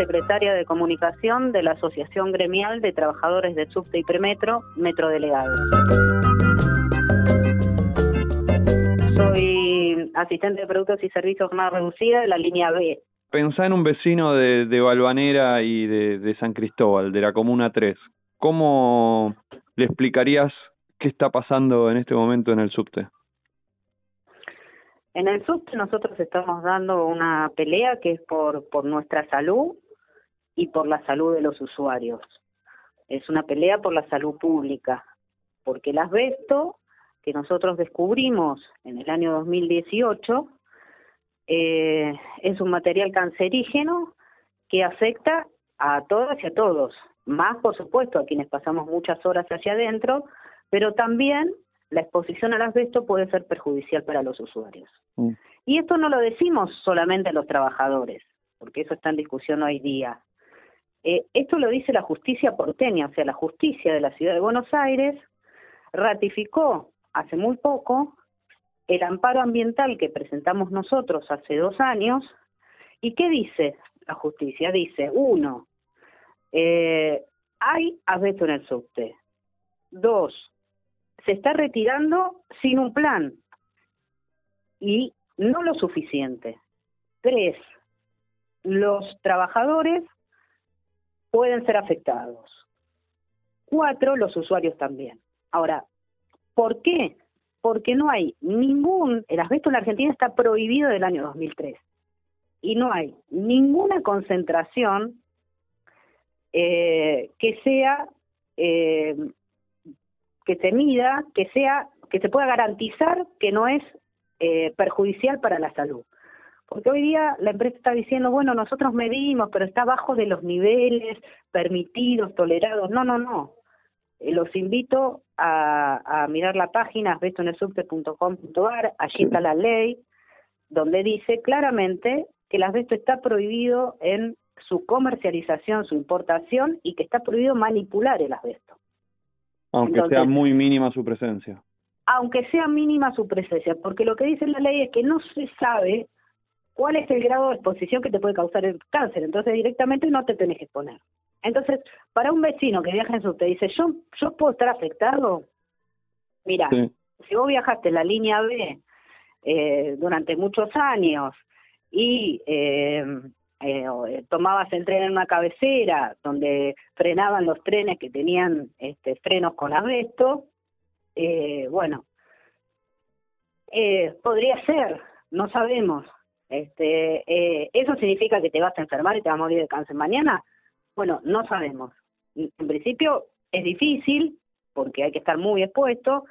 Secretaria de Comunicación de la Asociación Gremial de Trabajadores de Subte y Premetro, Metro Delegado. Soy asistente de productos y servicios más reducida de la línea B. Pensá en un vecino de, de Balvanera y de, de San Cristóbal, de la Comuna 3. ¿Cómo le explicarías qué está pasando en este momento en el subte? En el subte nosotros estamos dando una pelea que es por, por nuestra salud y por la salud de los usuarios. Es una pelea por la salud pública, porque el asbesto que nosotros descubrimos en el año 2018 eh, es un material cancerígeno que afecta a todas y a todos, más por supuesto a quienes pasamos muchas horas hacia adentro, pero también la exposición al asbesto puede ser perjudicial para los usuarios. Mm. Y esto no lo decimos solamente a los trabajadores, porque eso está en discusión hoy día. Eh, esto lo dice la justicia porteña, o sea, la justicia de la ciudad de Buenos Aires ratificó hace muy poco el amparo ambiental que presentamos nosotros hace dos años. ¿Y qué dice la justicia? Dice, uno, eh, hay asbesto en el subte. Dos, se está retirando sin un plan y no lo suficiente. Tres, los trabajadores pueden ser afectados. Cuatro, los usuarios también. Ahora, ¿por qué? Porque no hay ningún, el asbesto en la Argentina está prohibido del año 2003 y no hay ninguna concentración eh, que sea eh, que se mida, que sea, que se pueda garantizar que no es eh, perjudicial para la salud. Porque hoy día la empresa está diciendo, bueno, nosotros medimos, pero está bajo de los niveles permitidos, tolerados. No, no, no. Eh, los invito a, a mirar la página asbestonesubte.com.ar, allí está la ley, donde dice claramente que el asbesto está prohibido en su comercialización, su importación y que está prohibido manipular el asbesto. Aunque sea muy mínima su presencia. Aunque sea mínima su presencia, porque lo que dice la ley es que no se sabe cuál es el grado de exposición que te puede causar el cáncer, entonces directamente no te tenés que exponer. Entonces, para un vecino que viaja en su te dice, yo, yo puedo estar afectado, mira, si vos viajaste en la línea B eh, durante muchos años y eh, eh, eh, tomabas el tren en una cabecera donde frenaban los trenes que tenían este, frenos con asbesto, eh, bueno, eh, podría ser, no sabemos. Este, eh, ¿Eso significa que te vas a enfermar y te vas a morir de cáncer mañana? Bueno, no sabemos. En principio es difícil porque hay que estar muy expuesto,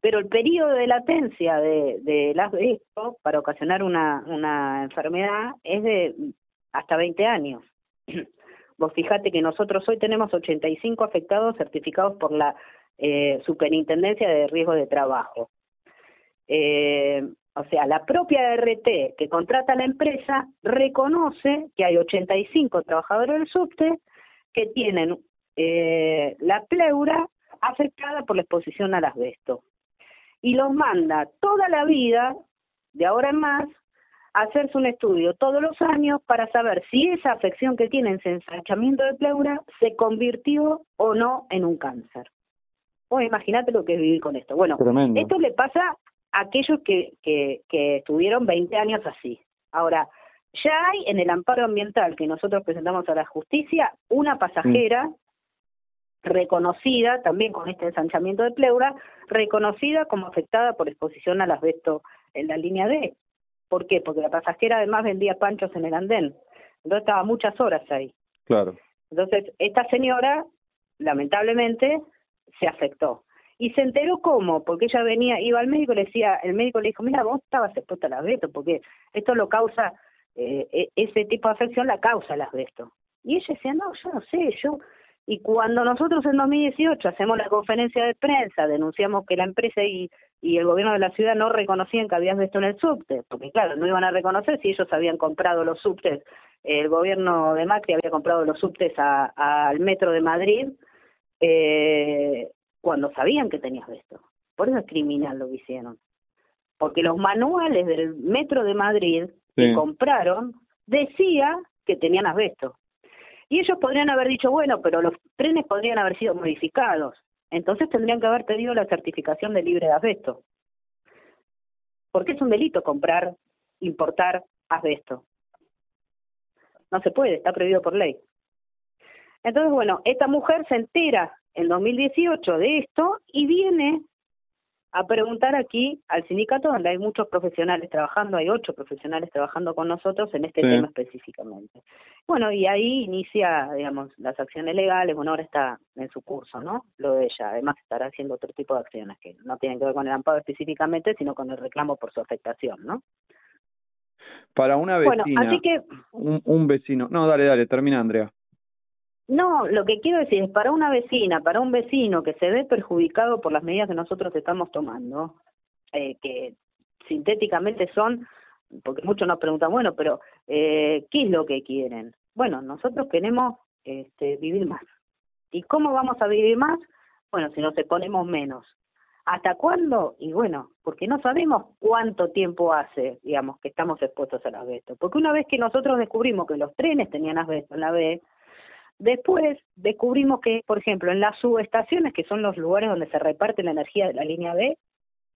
pero el periodo de latencia de, de asbesto para ocasionar una, una enfermedad es de hasta 20 años. Vos fijate que nosotros hoy tenemos 85 afectados certificados por la eh, Superintendencia de Riesgo de Trabajo. Eh, o sea, la propia RT que contrata a la empresa reconoce que hay 85 trabajadores del subte que tienen eh, la pleura afectada por la exposición al asbesto. Y los manda toda la vida, de ahora en más, hacerse un estudio todos los años para saber si esa afección que tienen, ese ensanchamiento de pleura, se convirtió o no en un cáncer. O imagínate lo que es vivir con esto. Bueno, esto le pasa a aquellos que, que, que estuvieron 20 años así. Ahora, ya hay en el amparo ambiental que nosotros presentamos a la justicia una pasajera reconocida también con este ensanchamiento de pleura, reconocida como afectada por exposición al asbesto en la línea D. ¿Por qué? Porque la pasajera además vendía panchos en el andén. Entonces estaba muchas horas ahí. Claro. Entonces, esta señora, lamentablemente, se afectó. Y se enteró cómo, porque ella venía, iba al médico y le decía, el médico le dijo, mira, vos estabas expuesta al asbesto, porque esto lo causa, eh, e-, ese tipo de afección la causa el asbesto. Y ella decía, no, yo no sé, yo y cuando nosotros en 2018 hacemos la conferencia de prensa, denunciamos que la empresa y, y el gobierno de la ciudad no reconocían que había esto en el subte, porque claro, no iban a reconocer si ellos habían comprado los subtes, el gobierno de Macri había comprado los subtes al metro de Madrid, eh, cuando sabían que tenías esto. Por eso es criminal lo que hicieron. Porque los manuales del metro de Madrid que compraron decía que tenían asbesto. Y ellos podrían haber dicho, bueno, pero los trenes podrían haber sido modificados. Entonces tendrían que haber pedido la certificación de libre de asbesto. Porque es un delito comprar, importar asbesto. No se puede, está prohibido por ley. Entonces, bueno, esta mujer se entera en 2018 de esto y viene a preguntar aquí al sindicato donde hay muchos profesionales trabajando, hay ocho profesionales trabajando con nosotros en este tema específicamente. Bueno, y ahí inicia, digamos, las acciones legales, bueno, ahora está en su curso, ¿no? Lo de ella, además estará haciendo otro tipo de acciones que no tienen que ver con el amparo específicamente, sino con el reclamo por su afectación, ¿no? Para una vecina, bueno, así que, un, un vecino, no, dale, dale, termina Andrea. No, lo que quiero decir es para una vecina, para un vecino que se ve perjudicado por las medidas que nosotros estamos tomando, eh, que sintéticamente son, porque muchos nos preguntan, bueno, pero eh, ¿qué es lo que quieren? Bueno, nosotros queremos este, vivir más. ¿Y cómo vamos a vivir más? Bueno, si nos ponemos menos. ¿Hasta cuándo? Y bueno, porque no sabemos cuánto tiempo hace, digamos, que estamos expuestos al asbesto. Porque una vez que nosotros descubrimos que los trenes tenían asbesto en la B, Después descubrimos que, por ejemplo, en las subestaciones, que son los lugares donde se reparte la energía de la línea B,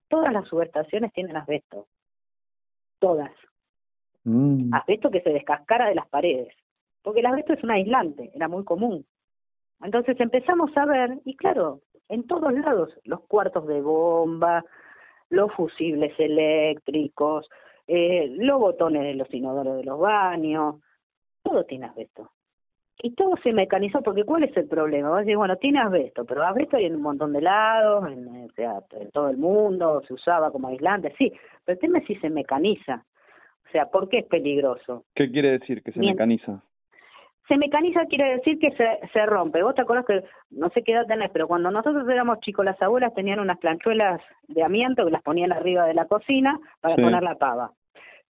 todas las subestaciones tienen asbesto. Todas. Mm. Asbesto que se descascara de las paredes. Porque el asbesto es un aislante, era muy común. Entonces empezamos a ver, y claro, en todos lados, los cuartos de bomba, los fusibles eléctricos, eh, los botones de los inodoros de los baños, todo tiene asbesto y todo se mecanizó, porque ¿cuál es el problema? Vos decís, bueno, tiene asbesto, pero asbesto hay en un montón de lados, en, o sea, en todo el mundo, se usaba como aislante, sí, pero el tema es si se mecaniza. O sea, ¿por qué es peligroso? ¿Qué quiere decir que se mecaniza? Se mecaniza quiere decir que se, se rompe. Vos te acordás que, no sé qué edad tenés, pero cuando nosotros éramos chicos, las abuelas tenían unas planchuelas de amianto que las ponían arriba de la cocina para poner la pava.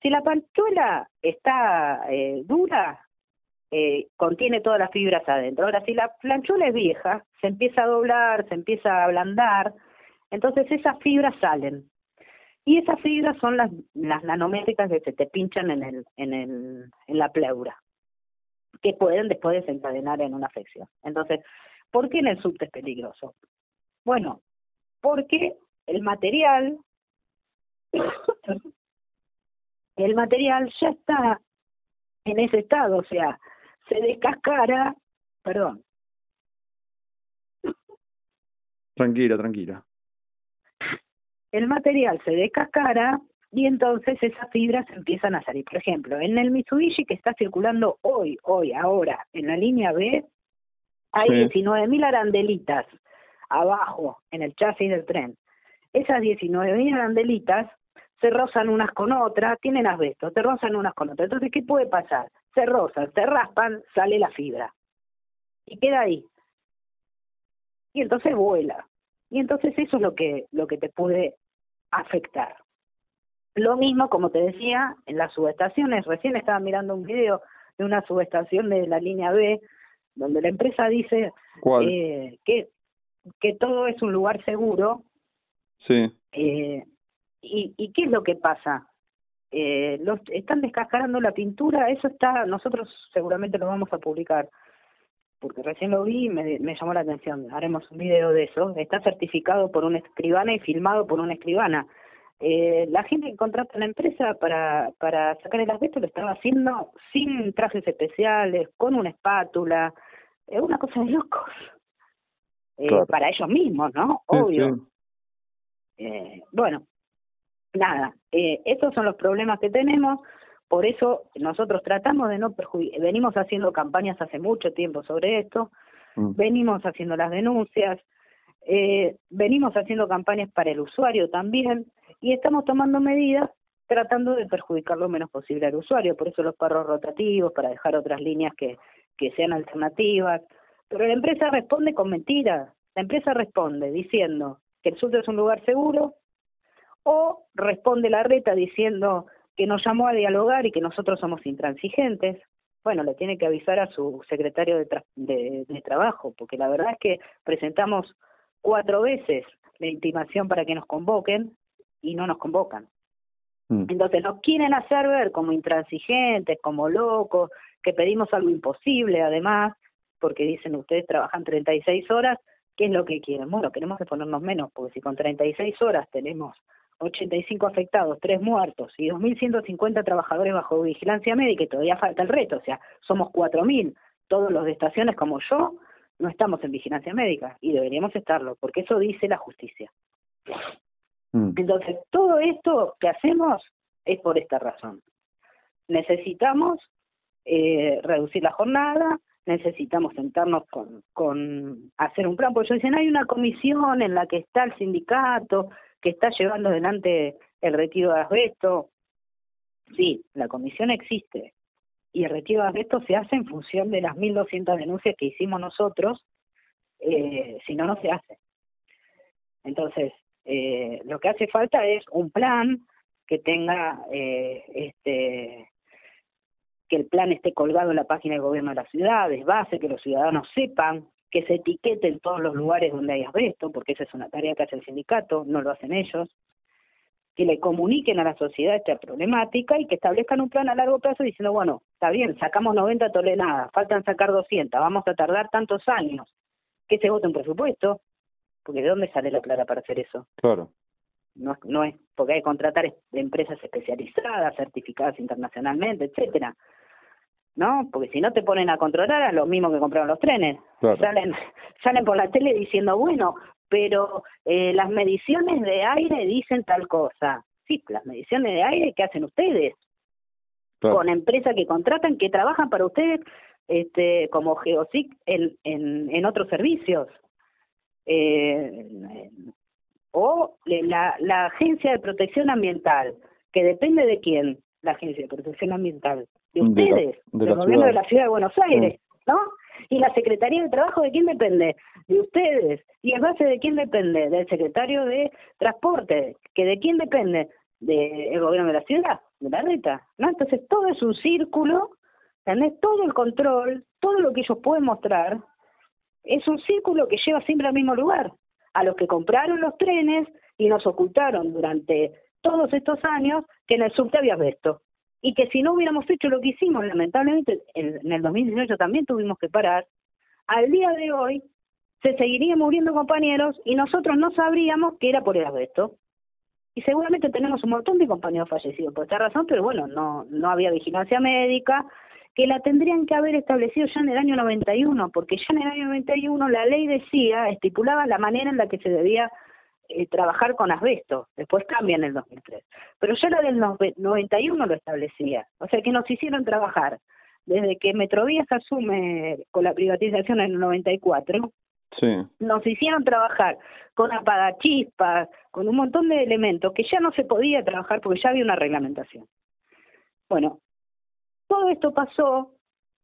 Si la planchuela está eh, dura, eh, contiene todas las fibras adentro. Ahora, si la planchula es vieja, se empieza a doblar, se empieza a ablandar, entonces esas fibras salen. Y esas fibras son las, las nanométricas que se te pinchan en, el, en, el, en la pleura, que pueden después desencadenar en una afección. Entonces, ¿por qué en el subte es peligroso? Bueno, porque el material, el material ya está en ese estado, o sea, se descascara, perdón. Tranquila, tranquila. El material se descascara y entonces esas fibras empiezan a salir. Por ejemplo, en el Mitsubishi que está circulando hoy, hoy, ahora, en la línea B, hay 19.000 arandelitas abajo en el chasis del tren. Esas 19.000 arandelitas se rozan unas con otras, tienen asbesto, se rozan unas con otras. Entonces, ¿qué puede pasar? Se rozan, se raspan, sale la fibra. Y queda ahí. Y entonces vuela. Y entonces eso es lo que, lo que te puede afectar. Lo mismo, como te decía, en las subestaciones. Recién estaba mirando un video de una subestación de la línea B, donde la empresa dice eh, que, que todo es un lugar seguro. Sí. Eh, ¿Y, ¿Y qué es lo que pasa? Eh, los, están descascarando la pintura, eso está, nosotros seguramente lo vamos a publicar, porque recién lo vi y me, me llamó la atención, haremos un video de eso, está certificado por una escribana y filmado por una escribana. Eh, la gente que contrata la empresa para, para sacar el asbesto lo estaba haciendo sin trajes especiales, con una espátula, es una cosa de locos. Eh, Para ellos mismos, ¿no? Obvio. Eh, bueno, nada, eh, estos son los problemas que tenemos, por eso nosotros tratamos de no perjudicar, venimos haciendo campañas hace mucho tiempo sobre esto, mm. venimos haciendo las denuncias, eh, venimos haciendo campañas para el usuario también y estamos tomando medidas tratando de perjudicar lo menos posible al usuario, por eso los perros rotativos, para dejar otras líneas que, que sean alternativas, pero la empresa responde con mentiras, la empresa responde diciendo que el sur es un lugar seguro, o responde la reta diciendo que nos llamó a dialogar y que nosotros somos intransigentes. Bueno, le tiene que avisar a su secretario de, de, trabajo, porque la verdad es que presentamos cuatro veces la intimación para que nos convoquen y no nos convocan. Mm. Entonces nos quieren hacer ver como intransigentes, como locos, que pedimos algo imposible además, porque dicen ustedes trabajan 36 horas, ¿qué es lo que quieren? Bueno, queremos exponernos menos, porque si con 36 horas tenemos 85 afectados, 3 muertos y 2.150 trabajadores bajo vigilancia médica y todavía falta el reto, o sea, somos 4.000, todos los de estaciones como yo, no estamos en vigilancia médica y deberíamos estarlo, porque eso dice la justicia. Mm. Entonces, todo esto que hacemos es por esta razón. Necesitamos eh, reducir la jornada, necesitamos sentarnos con, con hacer un plan, porque ellos dicen, hay una comisión en la que está el sindicato, que está llevando adelante el retiro de asbesto. Sí, la comisión existe y el retiro de asbesto se hace en función de las 1.200 denuncias que hicimos nosotros, eh, si no, no se hace. Entonces, eh, lo que hace falta es un plan que tenga eh, este que el plan esté colgado en la página del gobierno de la ciudad, es base, que los ciudadanos sepan, que se etiquete en todos los lugares donde hay asbesto, porque esa es una tarea que hace el sindicato, no lo hacen ellos, que le comuniquen a la sociedad esta problemática y que establezcan un plan a largo plazo diciendo, bueno, está bien, sacamos 90 toneladas, faltan sacar 200, vamos a tardar tantos años, que se vote un presupuesto, porque ¿de dónde sale la plata para hacer eso? Claro. No, no es porque hay que contratar empresas especializadas, certificadas internacionalmente, etcétera. ¿No? Porque si no te ponen a controlar a los mismos que compraron los trenes. Salen salen por la tele diciendo, bueno, pero eh, las mediciones de aire dicen tal cosa. Sí, las mediciones de aire ¿qué hacen ustedes? Con empresas que contratan, que trabajan para ustedes este como Geosic en, en, en otros servicios. Eh, o la, la Agencia de Protección Ambiental, que depende de quién, la Agencia de Protección Ambiental, de ustedes, del gobierno de la Ciudad de Buenos Aires, ¿no? Y la Secretaría de Trabajo, ¿de quién depende? De ustedes. ¿Y en base de quién depende? Del Secretario de Transporte, que de quién depende? Del gobierno de la ciudad, de la reta, ¿no? Entonces todo es un círculo, ¿entendés? Todo el control, todo lo que ellos pueden mostrar, es un círculo que lleva siempre al mismo lugar a los que compraron los trenes y nos ocultaron durante todos estos años que en el subte había asbesto. Y que si no hubiéramos hecho lo que hicimos, lamentablemente en el 2018 también tuvimos que parar, al día de hoy se seguirían muriendo compañeros y nosotros no sabríamos que era por el asbesto. Y seguramente tenemos un montón de compañeros fallecidos por esta razón, pero bueno, no, no había vigilancia médica, que la tendrían que haber establecido ya en el año 91, porque ya en el año 91 la ley decía, estipulaba la manera en la que se debía eh, trabajar con asbesto, después cambia en el 2003, pero ya la del 91 lo establecía, o sea que nos hicieron trabajar desde que Metrovías asume con la privatización en el 94, sí. nos hicieron trabajar con apagachispas, con un montón de elementos que ya no se podía trabajar porque ya había una reglamentación. Bueno, todo esto pasó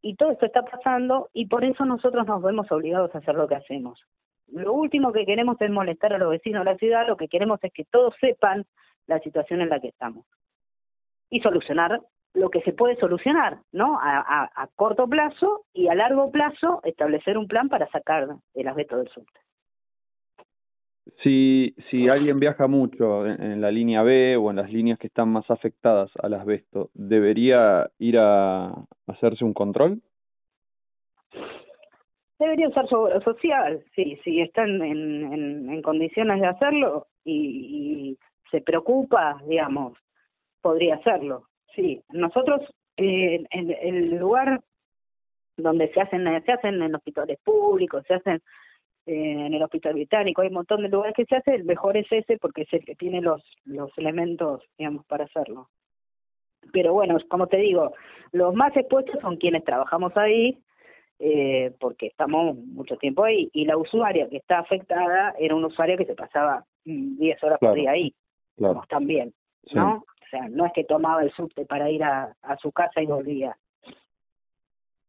y todo esto está pasando y por eso nosotros nos vemos obligados a hacer lo que hacemos. Lo último que queremos es molestar a los vecinos de la ciudad, lo que queremos es que todos sepan la situación en la que estamos y solucionar lo que se puede solucionar, ¿no? A, a, corto plazo y a largo plazo establecer un plan para sacar el asbesto del subte. Si, si alguien viaja mucho en, la línea B o en las líneas que están más afectadas al asbesto, ¿debería ir a hacerse un control? Debería usar seguro social, sí, si están en, en, en condiciones de hacerlo y, se preocupa, digamos, podría hacerlo. Sí, nosotros eh, en el lugar donde se hacen se hacen en hospitales públicos, se hacen en el hospital británico, hay un montón de lugares que se hace, el mejor es ese porque es el que tiene los, los elementos, digamos, para hacerlo. Pero bueno, como te digo, los más expuestos son quienes trabajamos ahí, eh, porque estamos mucho tiempo ahí, y la usuaria que está afectada era una usuaria que se pasaba 10 horas por día ahí, claro. también, ¿no? O sea, no es que tomaba el subte para ir a, a su casa y volvía.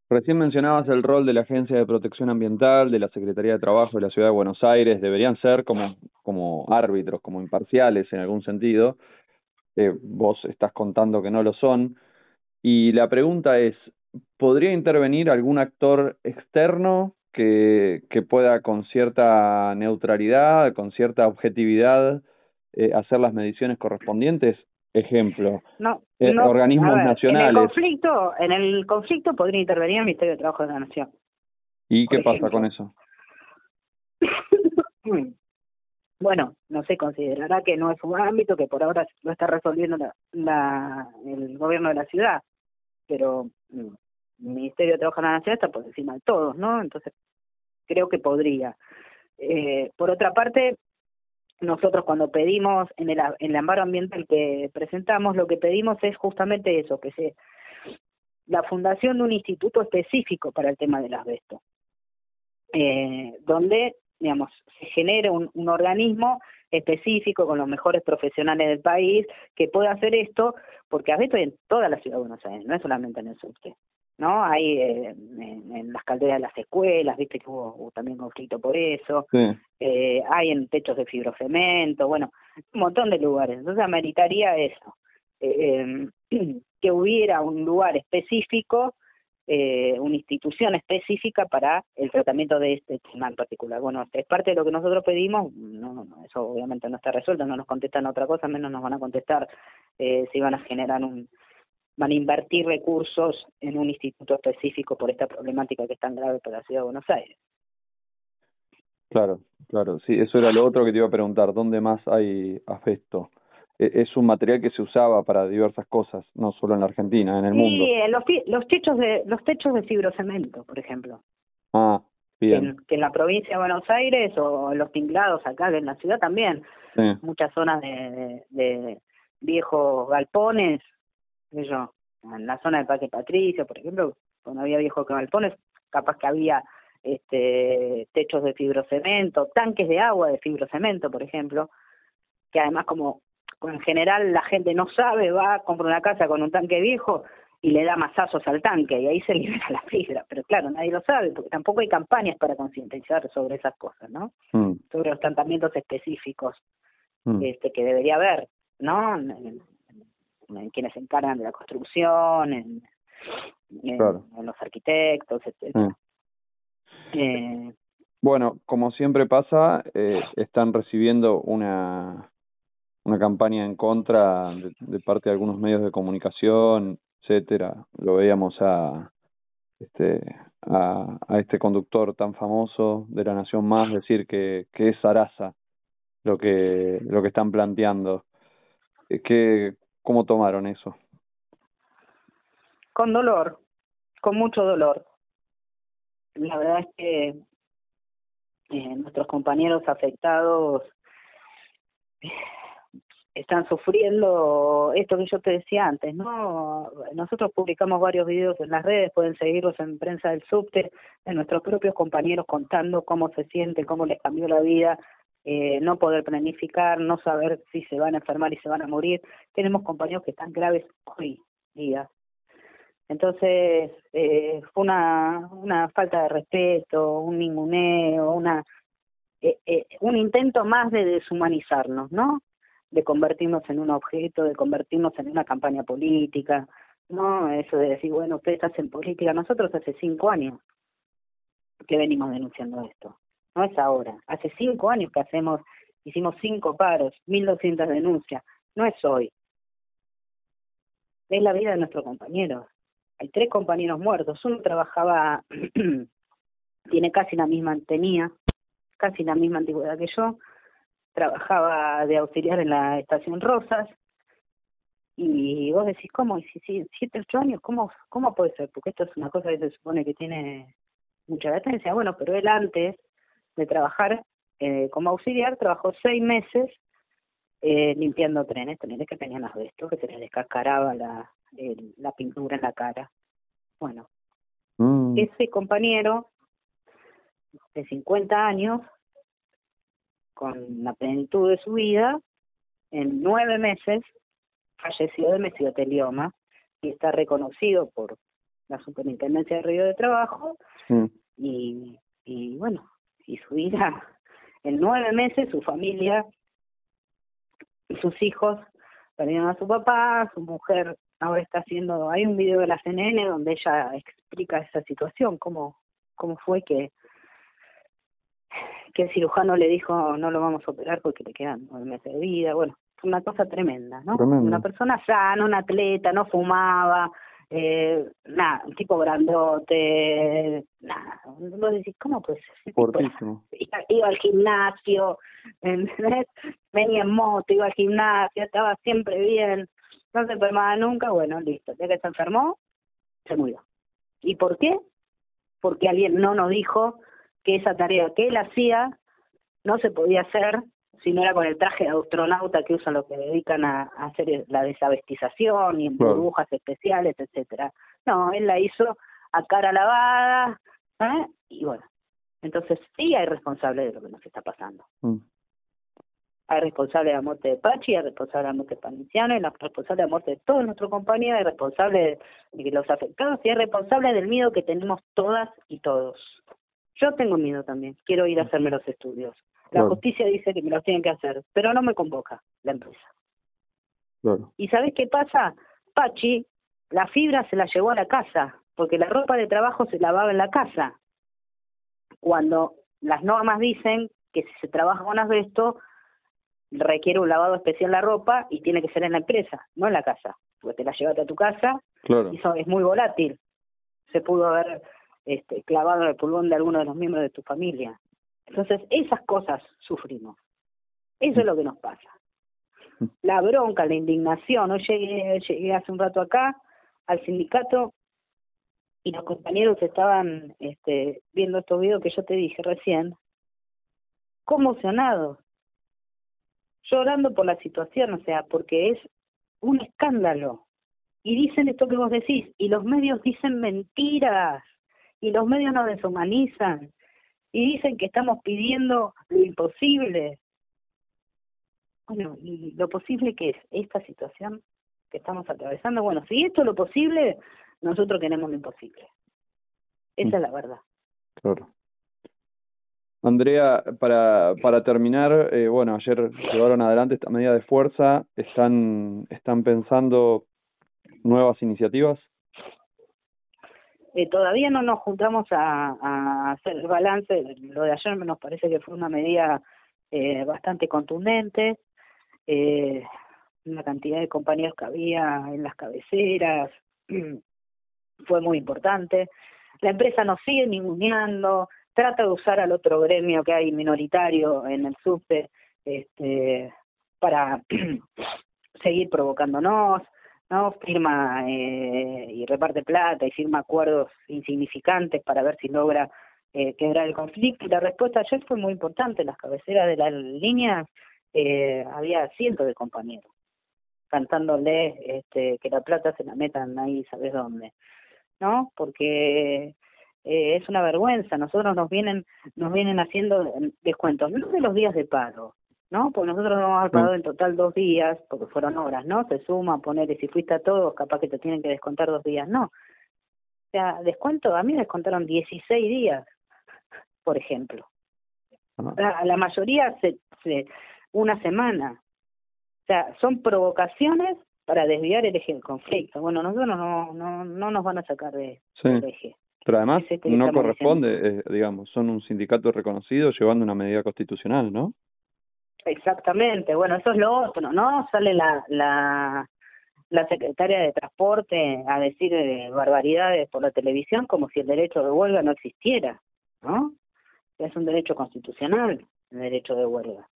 Recién mencionabas el rol de la Agencia de Protección Ambiental, de la Secretaría de Trabajo de la Ciudad de Buenos Aires. Deberían ser como, como árbitros, como imparciales en algún sentido. Eh, vos estás contando que no lo son. Y la pregunta es, ¿podría intervenir algún actor externo que, que pueda con cierta neutralidad, con cierta objetividad, eh, hacer las mediciones correspondientes? ejemplo, no, eh, organismos nacionales. En el conflicto, en el conflicto podría intervenir el Ministerio de Trabajo de la Nación. ¿Y qué pasa con eso? bueno, no sé, considerará que no es un ámbito que por ahora lo está resolviendo la, el gobierno de la ciudad, pero mm, el Ministerio de Trabajo de la Nación está por encima de todos, ¿no? Entonces, creo que podría. Eh, por otra parte, nosotros cuando pedimos en el, en el amparo ambiental que presentamos, lo que pedimos es justamente eso, que se la fundación de un instituto específico para el tema del asbesto, eh, donde digamos, se genere un, un organismo específico con los mejores profesionales del país que pueda hacer esto, porque asbesto hay en toda la ciudad de Buenos Aires, no es solamente en el subte. ¿no? Hay eh, en, las calderas de las escuelas, viste que hubo, también conflicto por eso, eh, hay en techos de fibrocemento, bueno, un montón de lugares. Entonces ameritaría eso, eh, que hubiera un lugar específico eh, una institución específica para el tratamiento de este tema en particular. Bueno, es parte de lo que nosotros pedimos, no, no, eso obviamente no está resuelto, no nos contestan otra cosa, menos nos van a contestar eh, si van a generar un, van a invertir recursos en un instituto específico por esta problemática que es tan grave para la ciudad de Buenos Aires. Claro, claro, sí, eso era lo otro que te iba a preguntar, ¿dónde más hay afecto? E, es un material que se usaba para diversas cosas, no solo en la Argentina, en el mundo. Sí, los, los techos de los techos de fibrocemento, por ejemplo. Ah, bien. Que en, la provincia de Buenos Aires o los tinglados acá en la ciudad también. Muchas zonas de, de, viejos galpones, yo, en la zona del Parque Patricio, por ejemplo, cuando había viejos galpones, capaz que había este techos de fibrocemento, tanques de agua de fibrocemento, por ejemplo, que además como en general la gente no sabe, va, compra una casa con un tanque viejo y le da masazos al tanque y ahí se libera la fibra. Pero claro, nadie lo sabe porque tampoco hay campañas para concientizar sobre esas cosas, ¿no? Mm. Sobre los tratamientos específicos mm. este que debería haber, ¿no? En, quienes se encargan de la construcción, en, los arquitectos, etcétera. Mm. Eh, bueno, como siempre pasa, eh, están recibiendo una una campaña en contra de, parte de algunos medios de comunicación, etcétera. Lo veíamos a este a, a este conductor tan famoso de la Nación Más decir que, que es Sarasa lo que lo que están planteando. Eh, ¿Qué, ¿Cómo tomaron eso? Con dolor, con mucho dolor. La verdad es que eh, nuestros compañeros afectados están sufriendo esto que yo te decía antes, ¿no? Nosotros publicamos varios videos en las redes, pueden seguirlos en Prensa del Subte, de nuestros propios compañeros contando cómo se sienten, cómo les cambió la vida, eh, no poder planificar, no saber si se van a enfermar y se van a morir. Tenemos compañeros que están graves hoy día. Entonces, eh, fue una, falta de respeto, un ninguneo, una, eh, eh, un intento más de deshumanizarnos, ¿no? De convertirnos en un objeto, de convertirnos en una campaña política, no eso de decir, bueno, ustedes hacen política. Nosotros hace cinco años que venimos denunciando esto, no es ahora. Hace cinco años que hacemos, hicimos cinco paros, mil doscientas denuncias, no es hoy. Es la vida de nuestros compañeros. Hay tres compañeros muertos. Uno trabajaba, tiene casi la misma, tenía casi la misma antigüedad que yo, trabajaba de auxiliar en la estación Rosas y vos decís, ¿cómo? Y si, si siete, ocho años, ¿cómo, ¿cómo puede ser? Porque esto es una cosa que se supone que tiene mucha latencia. Bueno, pero él antes de trabajar eh, como auxiliar trabajó seis meses eh, limpiando trenes, trenes que tenían asbesto, que se les descascaraba la, la pintura en la cara. Bueno, mm. ese compañero de 50 años con la plenitud de su vida, en nueve meses falleció de mesotelioma y está reconocido por la Superintendencia de Río de Trabajo mm. y, y bueno, y su vida, en nueve meses su familia y sus hijos perdieron a su papá, su mujer ahora está haciendo, hay un video de la CNN donde ella explica esa situación, cómo, cómo fue que que el cirujano le dijo no lo vamos a operar porque le quedan nueve meses de vida, bueno, una cosa tremenda, ¿no? Una persona sana, un atleta, no fumaba, eh, nada, un tipo grandote, nada, vos decís, ¿cómo pues? Iba, iba al gimnasio, venía en moto, iba al gimnasio, estaba siempre bien, no se enfermaba nunca, bueno, listo, ya que se enfermó, se murió. ¿Y por qué? Porque alguien no nos dijo que esa tarea que él hacía no se podía hacer si no era con el traje de astronauta que usan los que dedican a, hacer la desabestización y en burbujas especiales, etcétera. No, él la hizo a cara lavada, ¿eh? y bueno, entonces sí hay responsable de lo que nos está pasando. Mm. Hay responsable de la muerte de Pachi, hay responsable de la muerte de Paniciano, hay responsable de la muerte de todos nuestros compañeros, hay responsable de los afectados y hay responsable del miedo que tenemos todas y todos. Yo tengo miedo también, quiero ir a hacerme los estudios. La justicia dice que me los tienen que hacer, pero no me convoca la empresa. ¿Y sabes qué pasa? Pachi, la fibra se la llevó a la casa, porque la ropa de trabajo se lavaba en la casa. Cuando las normas dicen que si se trabaja con asbesto, requiere un lavado especial la ropa y tiene que ser en la empresa, no en la casa, porque te la llevaste a tu casa y eso es muy volátil. Se pudo haber este, clavado en el pulmón de alguno de los miembros de tu familia. Entonces, esas cosas sufrimos. Eso es lo que nos pasa. La bronca, la indignación. Hoy llegué, llegué hace un rato acá al sindicato y los compañeros estaban este, viendo estos videos que yo te dije recién, conmocionados, llorando por la situación, o sea, porque es un escándalo. Y dicen esto que vos decís, y los medios dicen mentiras, y los medios nos deshumanizan, y dicen que estamos pidiendo lo imposible. Bueno, ¿y lo posible que es esta situación que estamos atravesando? Bueno, si esto es lo posible, nosotros queremos lo imposible. Esa es la verdad. Claro. Andrea, para, para terminar, eh, bueno, ayer llevaron adelante esta medida de fuerza. ¿Están, están pensando nuevas iniciativas? Eh, todavía no nos juntamos a, hacer el balance. Lo de ayer nos parece que fue una medida eh, bastante contundente. Eh, la cantidad de compañeros que había en las cabeceras fue muy importante. La empresa nos sigue ninguneando, trata de usar al otro gremio que hay minoritario en el subte este, para seguir provocándonos. ¿No? Firma eh, y reparte plata y firma acuerdos insignificantes para ver si logra eh, quebrar el conflicto. Y la respuesta ayer fue muy importante. En las cabeceras de la línea eh, había cientos de compañeros cantándole este, que la plata se la metan ahí, ¿sabes dónde? ¿No? Porque eh, es una vergüenza. Nosotros nos vienen nos vienen haciendo descuentos, no de los días de paro, ¿no? Porque nosotros nos hemos pagado en total dos días, porque fueron horas, ¿no? Se suma, poner, si fuiste a todos, capaz que te tienen que descontar dos días, no. O sea, descuento, a mí me descontaron 16 días, por ejemplo. A la mayoría se, se, una semana. O sea, son provocaciones para desviar el eje del conflicto. Bueno, nosotros no, no, no nos van a sacar de, del eje. Pero además no corresponde, eh, digamos, son un sindicato reconocido llevando una medida constitucional, ¿no? Exactamente, bueno, eso es lo otro, ¿no? Sale la, la, la secretaria de Transporte a decir eh, barbaridades por la televisión como si el derecho de huelga no existiera, ¿no? Es un derecho constitucional el derecho de huelga.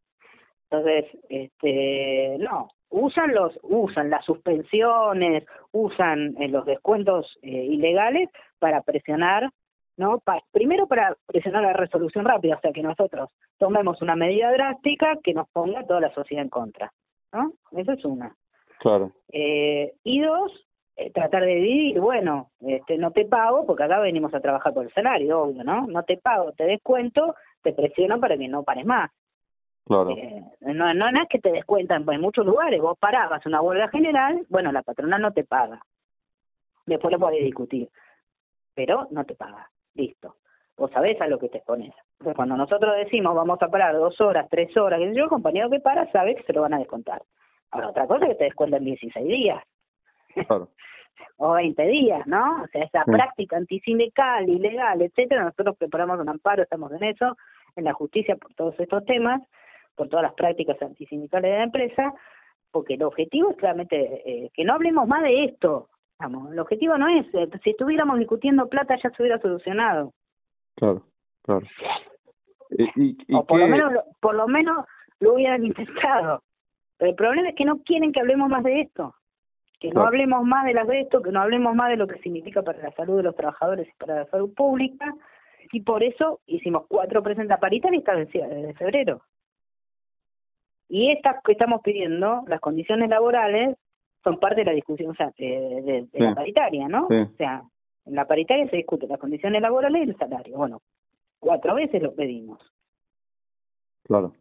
Entonces, este, no, usan los, usan las suspensiones, usan eh, los descuentos eh, ilegales para presionar ¿no? primero para presionar la resolución rápida, o sea, que nosotros tomemos una medida drástica que nos ponga a toda la sociedad en contra, ¿no? Eso es una. Claro. Eh, y dos, eh, tratar de dividir, bueno, este, no te pago, porque acá venimos a trabajar por el salario, obvio, ¿no? No te pago, te descuento, te presiono para que no pares más. Claro. Eh, no, no, es que te descuentan, pues en muchos lugares vos parabas una huelga general, bueno, la patronal no te paga. Después lo podés discutir, pero no te paga listo. Vos sabés a lo que te expones. Entonces, cuando nosotros decimos vamos a parar dos horas, tres horas, que yo, el compañero que para sabe que se lo van a descontar. Ahora, otra cosa es que te descuentan 16 días. o 20 días, ¿no? O sea, esa práctica antisindical, ilegal, etcétera, nosotros preparamos un amparo, estamos en eso, en la justicia por todos estos temas, por todas las prácticas antisindicales de la empresa, porque el objetivo es claramente eh, que no hablemos más de esto. Vamos, el objetivo no es, eh, si estuviéramos discutiendo plata ya se hubiera solucionado. Claro, claro. Y, o por lo menos por lo menos lo hubieran intentado. Pero el problema es que no quieren que hablemos más de esto. Que no hablemos más de las de esto, que no hablemos más de lo que significa para la salud de los trabajadores y para la salud pública. Y por eso hicimos cuatro presentas paritarias desde febrero. Y estas que estamos pidiendo, las condiciones laborales, son parte de la discusión o sea, de, la paritaria, ¿no? O sea, en la paritaria se discuten las condiciones laborales y el salario. Bueno, cuatro veces lo pedimos. Claro.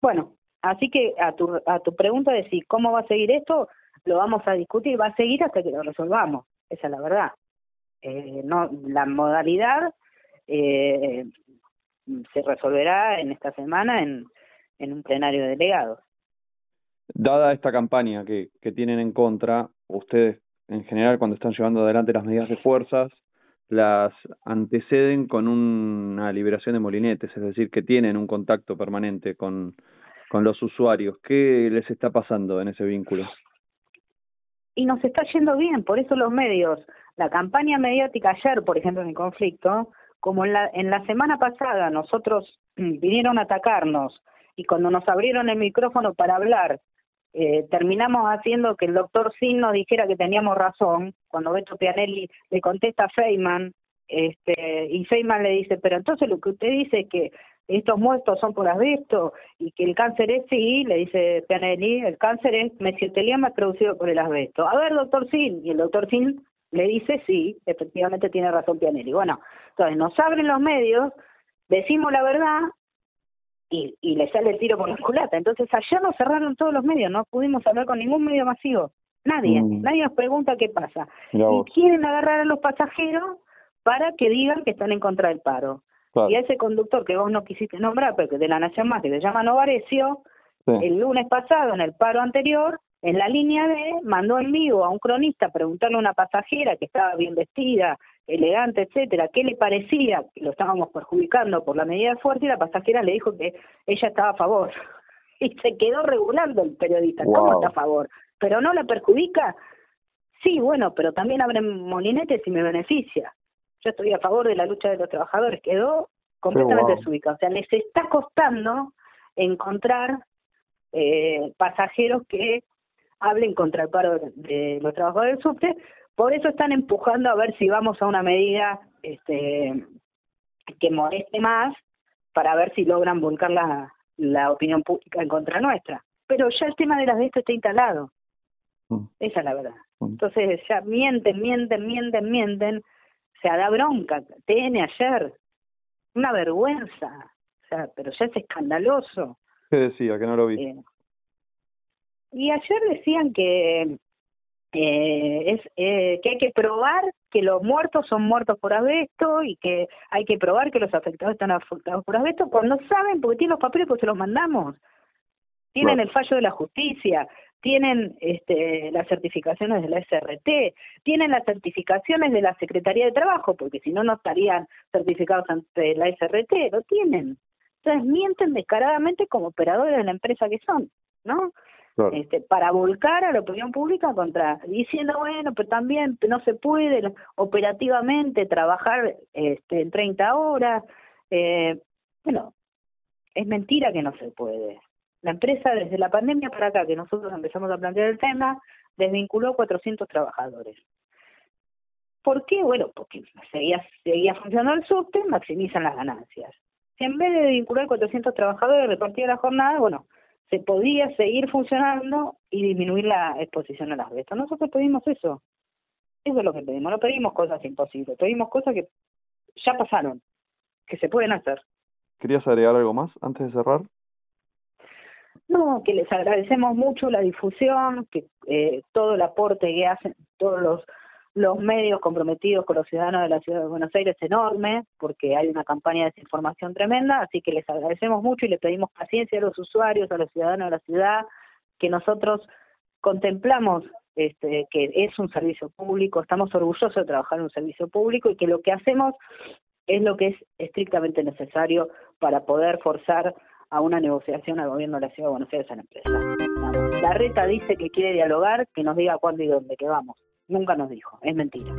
Bueno, así que a tu, a tu pregunta de si cómo va a seguir esto, lo vamos a discutir, va a seguir hasta que lo resolvamos, esa es la verdad. Eh, no La modalidad eh, se resolverá en esta semana en en un plenario de delegados. Dada esta campaña que, que tienen en contra, ustedes en general cuando están llevando adelante las medidas de fuerzas, las anteceden con una liberación de molinetes, es decir, que tienen un contacto permanente con, con los usuarios. ¿Qué les está pasando en ese vínculo? Y nos está yendo bien, por eso los medios, la campaña mediática ayer, por ejemplo, en el conflicto, como en la, en la semana pasada nosotros vinieron a atacarnos y cuando nos abrieron el micrófono para hablar, eh, terminamos haciendo que el doctor Sin nos dijera que teníamos razón, cuando Beto Pianelli le contesta a Feynman, este, y Feynman le dice, pero entonces lo que usted dice es que estos muertos son por asbesto y que el cáncer es sí, le dice Pianelli, el cáncer es mesotelioma producido por el asbesto. A ver, doctor Sin, y el doctor Sin le dice sí, efectivamente tiene razón Pianelli. Bueno, entonces nos abren los medios, decimos la verdad y, y le sale el tiro por la culata. Entonces allá nos cerraron todos los medios, no pudimos hablar con ningún medio masivo. Nadie, mm. nadie nos pregunta qué pasa. Y quieren agarrar a los pasajeros para que digan que están en contra del paro. Y a ese conductor que vos no quisiste nombrar, pero que de la Nación Más, que se llama Novarecio, el lunes pasado, en el paro anterior, en la línea D, mandó en vivo a un cronista a preguntarle a una pasajera que estaba bien vestida, elegante, etcétera, qué le parecía que lo estábamos perjudicando por la medida de fuerza y la pasajera le dijo que ella estaba a favor. Y se quedó regulando el periodista, ¿cómo está a favor? ¿Pero no la perjudica? Sí, bueno, pero también abren molinetes y me beneficia. Yo estoy a favor de la lucha de los trabajadores. Quedó completamente desubicado. O sea, les está costando encontrar eh, pasajeros que hablen contra el paro de los trabajadores del subte por eso están empujando a ver si vamos a una medida este, que moleste más para ver si logran volcar la, la opinión pública en contra nuestra. Pero ya el tema de las de esto está instalado. Mm. Esa es la verdad. Mm. Entonces ya mienten, mienten, mienten, mienten. Se da bronca. TN ayer. Una vergüenza. O sea, pero ya es escandaloso. ¿Qué decía? Que no lo vi. Eh, y ayer decían que eh, es eh, que hay que probar que los muertos son muertos por asbesto y que hay que probar que los afectados están afectados por asbesto cuando saben, porque tienen los papeles, pues se los mandamos. Tienen el fallo de la justicia, tienen este, las certificaciones de la SRT, tienen las certificaciones de la Secretaría de Trabajo, porque si no, no estarían certificados ante la SRT, lo tienen. Entonces mienten descaradamente como operadores de la empresa que son, ¿no? Este, para volcar a la opinión pública contra, diciendo, bueno, pero también no se puede operativamente trabajar este, en 30 horas. Eh, bueno, es mentira que no se puede. La empresa, desde la pandemia para acá, que nosotros empezamos a plantear el tema, desvinculó a 400 trabajadores. ¿Por qué? Bueno, porque seguía, seguía funcionando el subte, maximizan las ganancias. Si en vez de vincular 400 trabajadores repartir la jornada, bueno, se podía seguir funcionando y disminuir la exposición a las asbesto. Nosotros pedimos eso. Eso es lo que pedimos. No pedimos cosas imposibles, pedimos cosas que ya pasaron, que se pueden hacer. ¿Querías agregar algo más antes de cerrar? No, que les agradecemos mucho la difusión, que eh, todo el aporte que hacen todos los los medios comprometidos con los ciudadanos de la ciudad de Buenos Aires es enorme, porque hay una campaña de desinformación tremenda, así que les agradecemos mucho y le pedimos paciencia a los usuarios, a los ciudadanos de la ciudad, que nosotros contemplamos este, que es un servicio público, estamos orgullosos de trabajar en un servicio público y que lo que hacemos es lo que es estrictamente necesario para poder forzar a una negociación al gobierno de la ciudad de Buenos Aires a la empresa. La reta dice que quiere dialogar, que nos diga cuándo y dónde, que vamos. Nunca nos dijo, es mentira.